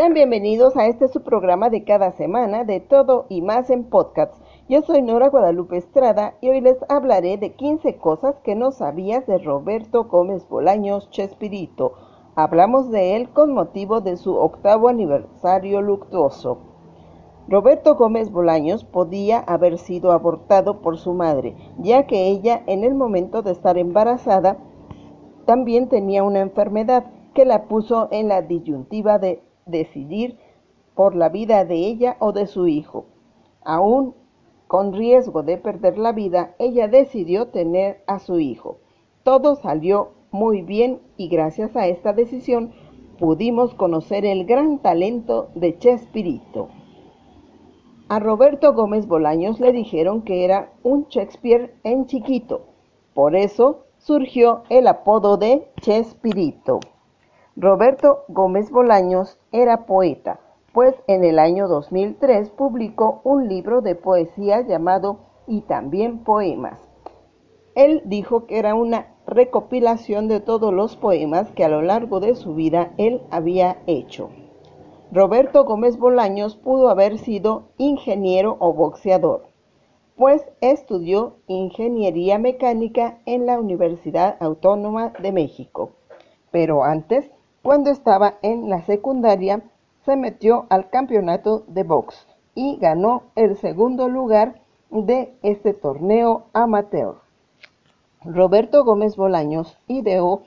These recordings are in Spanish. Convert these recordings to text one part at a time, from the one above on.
Sean bienvenidos a este su programa de cada semana de todo y más en podcast. Yo soy Nora Guadalupe Estrada y hoy les hablaré de 15 cosas que no sabías de Roberto Gómez Bolaños Chespirito. Hablamos de él con motivo de su octavo aniversario luctuoso. Roberto Gómez Bolaños podía haber sido abortado por su madre, ya que ella en el momento de estar embarazada también tenía una enfermedad que la puso en la disyuntiva de decidir por la vida de ella o de su hijo. Aún con riesgo de perder la vida, ella decidió tener a su hijo. Todo salió muy bien y gracias a esta decisión pudimos conocer el gran talento de Chespirito. A Roberto Gómez Bolaños le dijeron que era un Shakespeare en chiquito, por eso surgió el apodo de Chespirito. Roberto Gómez Bolaños era poeta, pues en el año 2003 publicó un libro de poesía llamado Y también poemas. Él dijo que era una recopilación de todos los poemas que a lo largo de su vida él había hecho. Roberto Gómez Bolaños pudo haber sido ingeniero o boxeador, pues estudió ingeniería mecánica en la Universidad Autónoma de México. Pero antes cuando estaba en la secundaria, se metió al campeonato de box y ganó el segundo lugar de este torneo amateur. Roberto Gómez Bolaños ideó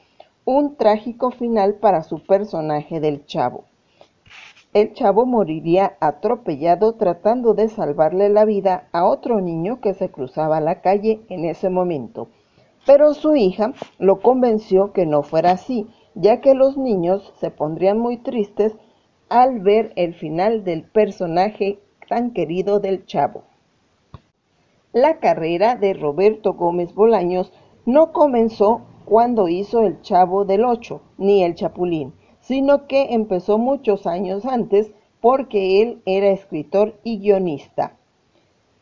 un trágico final para su personaje del Chavo. El Chavo moriría atropellado tratando de salvarle la vida a otro niño que se cruzaba la calle en ese momento. Pero su hija lo convenció que no fuera así ya que los niños se pondrían muy tristes al ver el final del personaje tan querido del chavo. La carrera de Roberto Gómez Bolaños no comenzó cuando hizo El Chavo del Ocho, ni El Chapulín, sino que empezó muchos años antes porque él era escritor y guionista.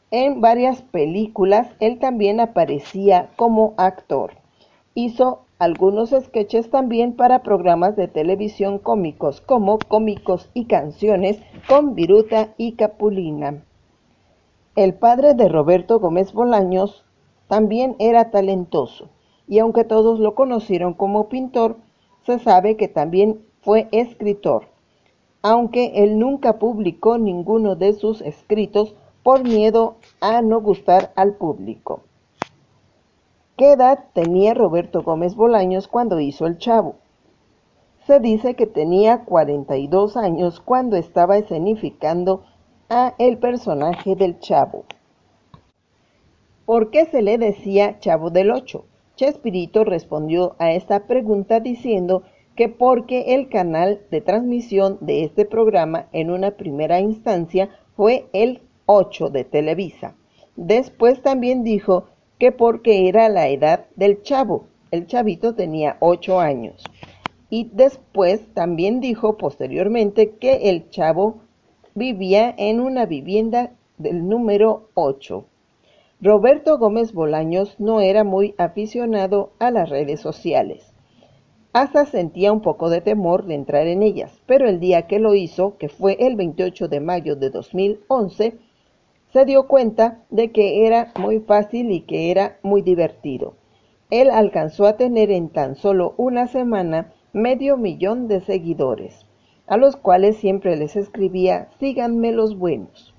En varias películas él también aparecía como actor. Hizo algunos sketches también para programas de televisión cómicos como Cómicos y Canciones con Viruta y Capulina. El padre de Roberto Gómez Bolaños también era talentoso y aunque todos lo conocieron como pintor, se sabe que también fue escritor, aunque él nunca publicó ninguno de sus escritos por miedo a no gustar al público. ¿Qué edad tenía Roberto Gómez Bolaños cuando hizo El Chavo? Se dice que tenía 42 años cuando estaba escenificando a el personaje del Chavo. ¿Por qué se le decía Chavo del Ocho? Chespirito respondió a esta pregunta diciendo que porque el canal de transmisión de este programa en una primera instancia fue el 8 de Televisa. Después también dijo que porque era la edad del chavo. El chavito tenía ocho años. Y después también dijo posteriormente que el chavo vivía en una vivienda del número 8. Roberto Gómez Bolaños no era muy aficionado a las redes sociales. Hasta sentía un poco de temor de entrar en ellas, pero el día que lo hizo, que fue el 28 de mayo de 2011, se dio cuenta de que era muy fácil y que era muy divertido. Él alcanzó a tener en tan solo una semana medio millón de seguidores, a los cuales siempre les escribía síganme los buenos.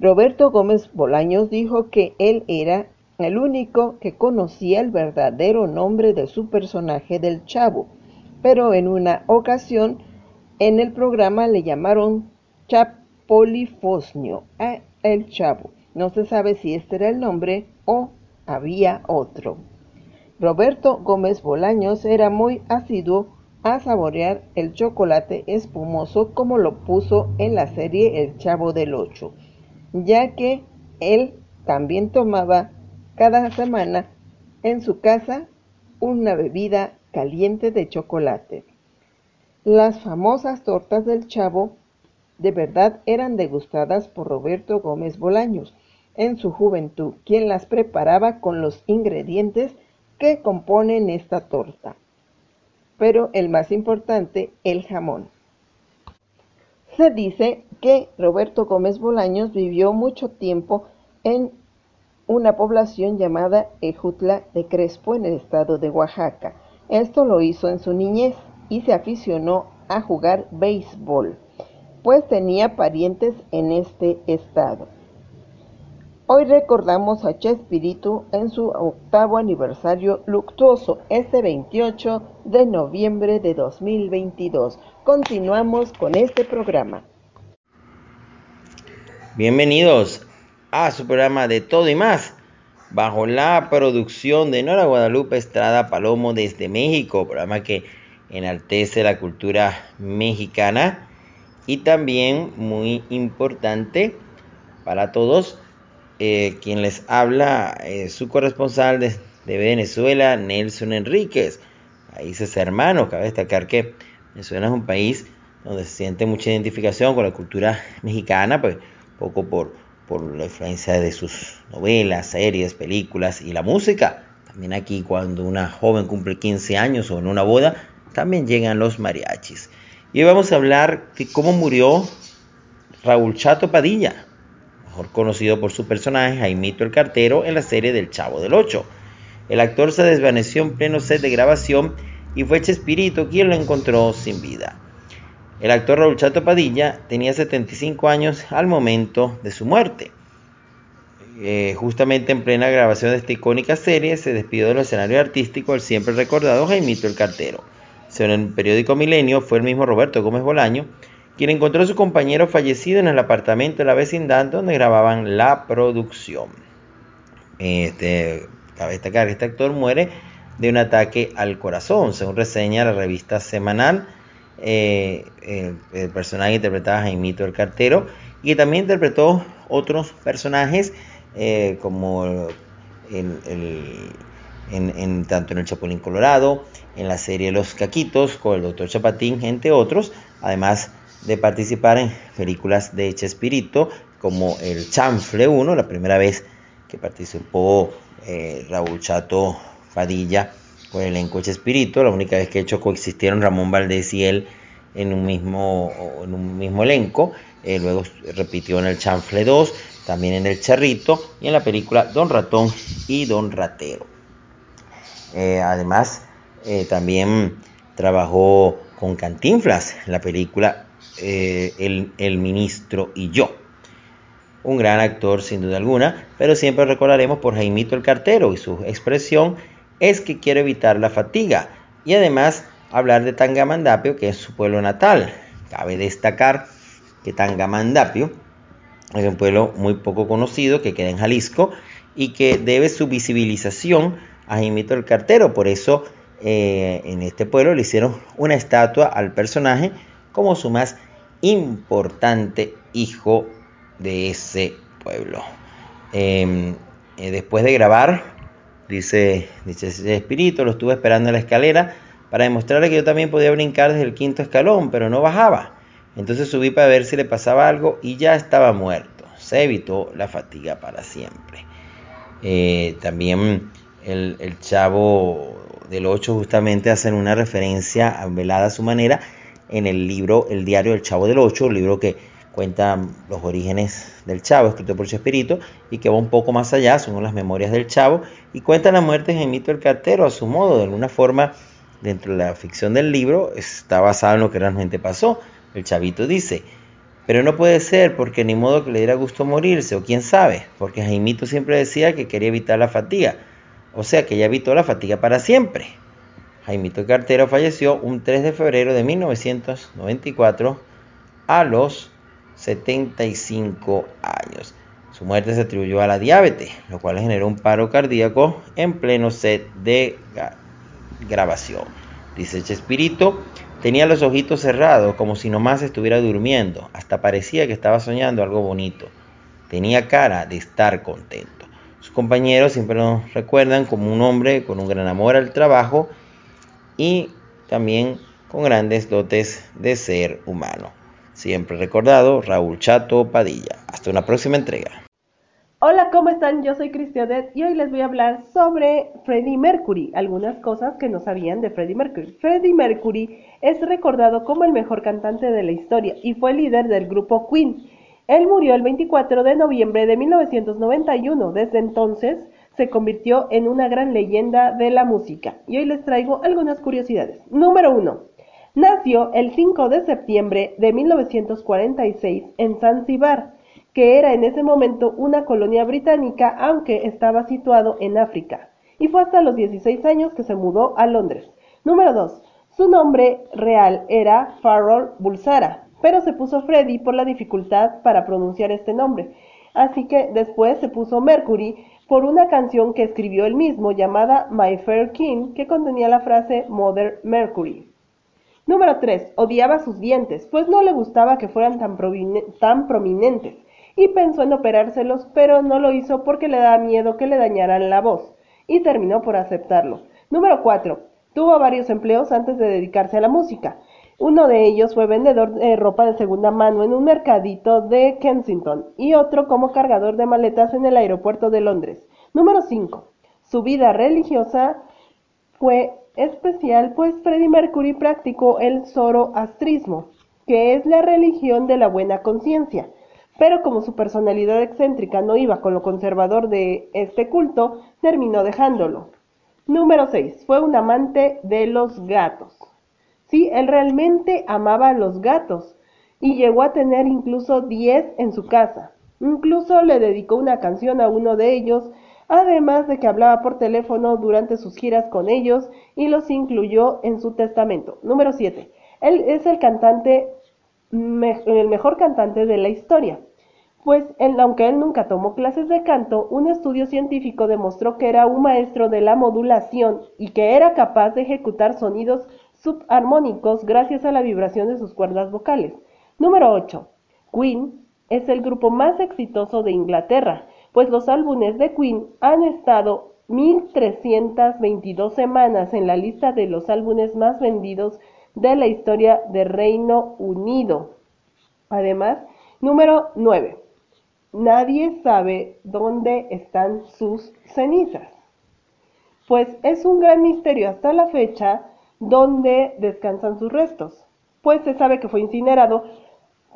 Roberto Gómez Bolaños dijo que él era el único que conocía el verdadero nombre de su personaje del chavo, pero en una ocasión en el programa le llamaron Chapolifosnio el Chavo. No se sabe si este era el nombre o había otro. Roberto Gómez Bolaños era muy asiduo a saborear el chocolate espumoso como lo puso en la serie El Chavo del Ocho, ya que él también tomaba cada semana en su casa una bebida caliente de chocolate. Las famosas tortas del chavo de verdad eran degustadas por Roberto Gómez Bolaños en su juventud, quien las preparaba con los ingredientes que componen esta torta. Pero el más importante, el jamón. Se dice que Roberto Gómez Bolaños vivió mucho tiempo en una población llamada Ejutla de Crespo en el estado de Oaxaca. Esto lo hizo en su niñez y se aficionó a jugar béisbol, pues tenía parientes en este estado. Hoy recordamos a Chespirito en su octavo aniversario luctuoso, este 28 de noviembre de 2022. Continuamos con este programa. Bienvenidos a su programa de todo y más, bajo la producción de Nora Guadalupe Estrada Palomo desde México, programa que enaltece la cultura mexicana y también muy importante para todos eh, quien les habla, eh, su corresponsal de, Venezuela, Nelson Enríquez, países hermanos. Cabe destacar que Venezuela es un país donde se siente mucha identificación con la cultura mexicana, pues poco por, por la influencia de sus novelas, series, películas y la música. También aquí cuando una joven cumple 15 años o en una boda, también llegan los mariachis. Y hoy vamos a hablar de cómo murió Raúl Chato Padilla, mejor conocido por su personaje Jaimito el Cartero en la serie del Chavo del Ocho. El actor se desvaneció en pleno set de grabación y fue Chespirito quien lo encontró sin vida. El actor Raúl Chato Padilla tenía 75 años al momento de su muerte. Eh, justamente en plena grabación de esta icónica serie se despidió del escenario artístico el siempre recordado Jaimito el Cartero. Según el periódico Milenio, fue el mismo Roberto Gómez Bolaño quien encontró a su compañero fallecido en el apartamento de la vecindad donde grababan la producción. Este, cabe destacar que este actor muere de un ataque al corazón, según reseña la revista semanal. Eh, el, personaje interpretaba a Jaimito el Cartero y también interpretó otros personajes eh, como en, tanto en el Chapulín Colorado, en la serie Los Caquitos con el Doctor Chapatín, entre otros. Además, de participar en películas de Chespirito como El Chanfle 1, la primera vez que participó eh, Raúl Chato Padilla con el elenco Chespirito, la única vez que hecho coexistieron Ramón Valdés y él en un mismo, en un mismo elenco, eh, luego repitió en El Chanfle 2, también en El Charrito y en la película Don Ratón y Don Ratero. Eh, además, también trabajó con Cantinflas en la película eh, el, ministro y yo. Un gran actor sin duda alguna, pero siempre recordaremos por Jaimito el Cartero y su expresión es que quiere evitar la fatiga y además hablar de Tangamandapio, que es su pueblo natal. Cabe destacar que Tangamandapio es un pueblo muy poco conocido que queda en Jalisco y que debe su visibilización a Jaimito el Cartero. Por eso eh, en este pueblo le hicieron una estatua al personaje como su más importante hijo de ese pueblo. Em, eh, después de grabar, dice, dice ese espíritu, lo estuve esperando en la escalera para demostrarle que yo también podía brincar desde el quinto escalón, pero no bajaba. Entonces subí para ver si le pasaba algo y ya estaba muerto. Se evitó la fatiga para siempre. Eh, también el, el, chavo del 8 justamente hacen una referencia velada a su manera en el libro El diario del Chavo del Ocho, un libro que cuenta los orígenes del Chavo, escrito por Chespirito, y que va un poco más allá, son las memorias del Chavo, y cuenta la muerte de Gemito el Cartero a su modo, de alguna forma, dentro de la ficción del libro, está basado en lo que realmente pasó. El Chavito dice, pero no puede ser porque ni modo que le diera gusto morirse, o quién sabe, porque Jaimito siempre decía que quería evitar la fatiga, o sea que ya evitó la fatiga para siempre. Jaimito Cartero falleció un 3 de febrero de 1994 a los 75 años. Su muerte se atribuyó a la diabetes, lo cual generó un paro cardíaco en pleno set de grabación. Dice Chespirito, tenía los ojitos cerrados como si nomás estuviera durmiendo, hasta parecía que estaba soñando algo bonito. tenía cara de estar contento. Compañeros siempre nos recuerdan como un hombre con un gran amor al trabajo y también con grandes dotes de ser humano. Siempre recordado, Raúl Chato Padilla. Hasta una próxima entrega. Hola, ¿cómo están? Yo soy Cristianet y hoy les voy a hablar sobre Freddie Mercury, algunas cosas que no sabían de Freddie Mercury. Freddie Mercury es recordado como el mejor cantante de la historia y fue líder del grupo Queen. Él murió el 24 de noviembre de 1991. Desde entonces se convirtió en una gran leyenda de la música. Y hoy les traigo algunas curiosidades. Número 1. Nació el 5 de septiembre de 1946 en Zanzíbar, que era en ese momento una colonia británica, aunque estaba situado en África, y fue hasta los 16 años que se mudó a Londres. Número 2. Su nombre real era Farrell Bulsara, pero se puso Freddy por la dificultad para pronunciar este nombre. Así que después se puso Mercury por una canción que escribió él mismo llamada My Fair King, que contenía la frase Mother Mercury. Número 3. Odiaba sus dientes, pues no le gustaba que fueran tan, prominentes, y pensó en operárselos, pero no lo hizo porque le daba miedo que le dañaran la voz, y terminó por aceptarlo. Número 4. Tuvo varios empleos antes de dedicarse a la música. Uno de ellos fue vendedor de ropa de segunda mano en un mercadito de Kensington y otro como cargador de maletas en el aeropuerto de Londres. Número 5. Su vida religiosa fue especial, pues Freddie Mercury practicó el zoroastrismo, que es la religión de la buena conciencia. Pero como su personalidad excéntrica no iba con lo conservador de este culto, terminó dejándolo. Número 6. Fue un amante de los gatos. Sí, él realmente amaba a los gatos y llegó a tener incluso 10 en su casa. Incluso le dedicó una canción a uno de ellos además de que hablaba por teléfono durante sus giras con ellos y los incluyó en su testamento. Número 7. Él es el cantante, el mejor cantante de la historia. Pues aunque él nunca tomó clases de canto, un estudio científico demostró que era un maestro de la modulación y que era capaz de ejecutar sonidos subarmónicos gracias a la vibración de sus cuerdas vocales. Número 8. Queen es el grupo más exitoso de Inglaterra pues los álbumes de Queen han estado 1.322 semanas en la lista de los álbumes más vendidos de la historia de Reino Unido. Además, número 9. Nadie sabe dónde están sus cenizas. Pues es un gran misterio hasta la fecha dónde descansan sus restos. Pues se sabe que fue incinerado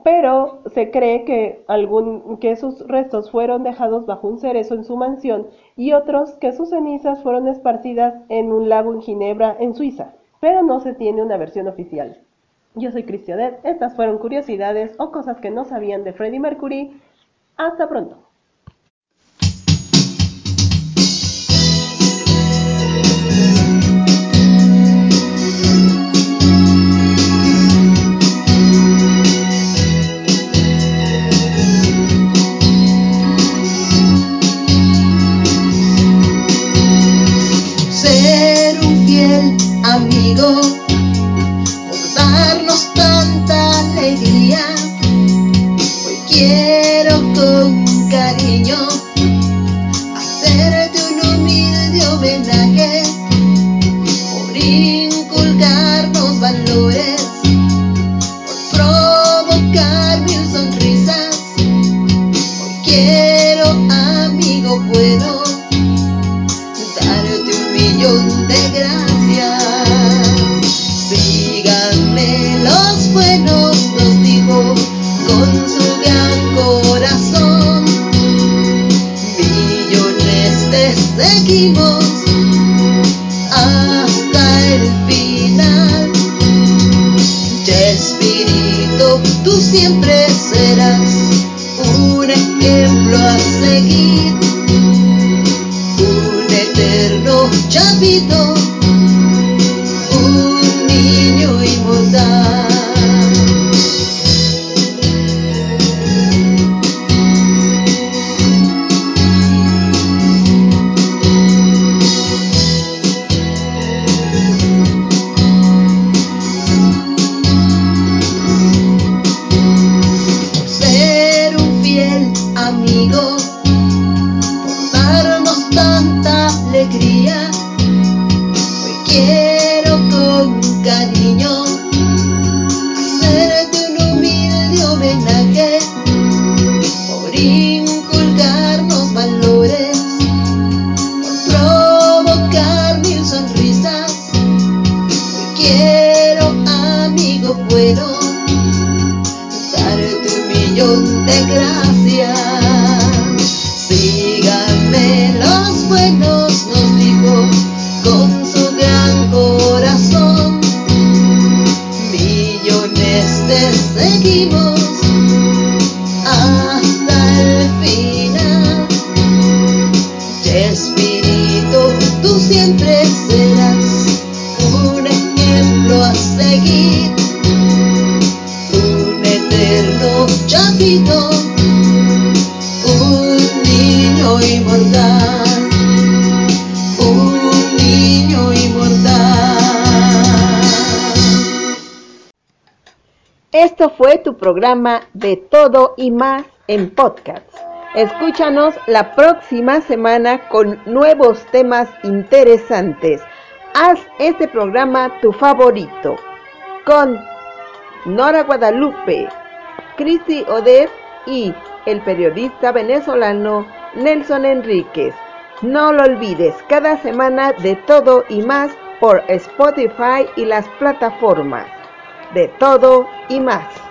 pero se cree que, algún, que sus restos fueron dejados bajo un cerezo en su mansión y otros que sus cenizas fueron esparcidas en un lago en Ginebra, en Suiza, pero no se tiene una versión oficial. Yo soy Cristianet, estas fueron curiosidades o cosas que no sabían de Freddie Mercury. Hasta pronto. fiel amigo por darnos esquivos. Esto fue tu programa de todo y más en podcast. Escúchanos la próxima semana con nuevos temas interesantes. Haz este programa tu favorito. Con Nora Guadalupe, Cristi Odez y el periodista venezolano Nelson Enríquez. No lo olvides, cada semana de todo y más por Spotify y las plataformas. De todo y más.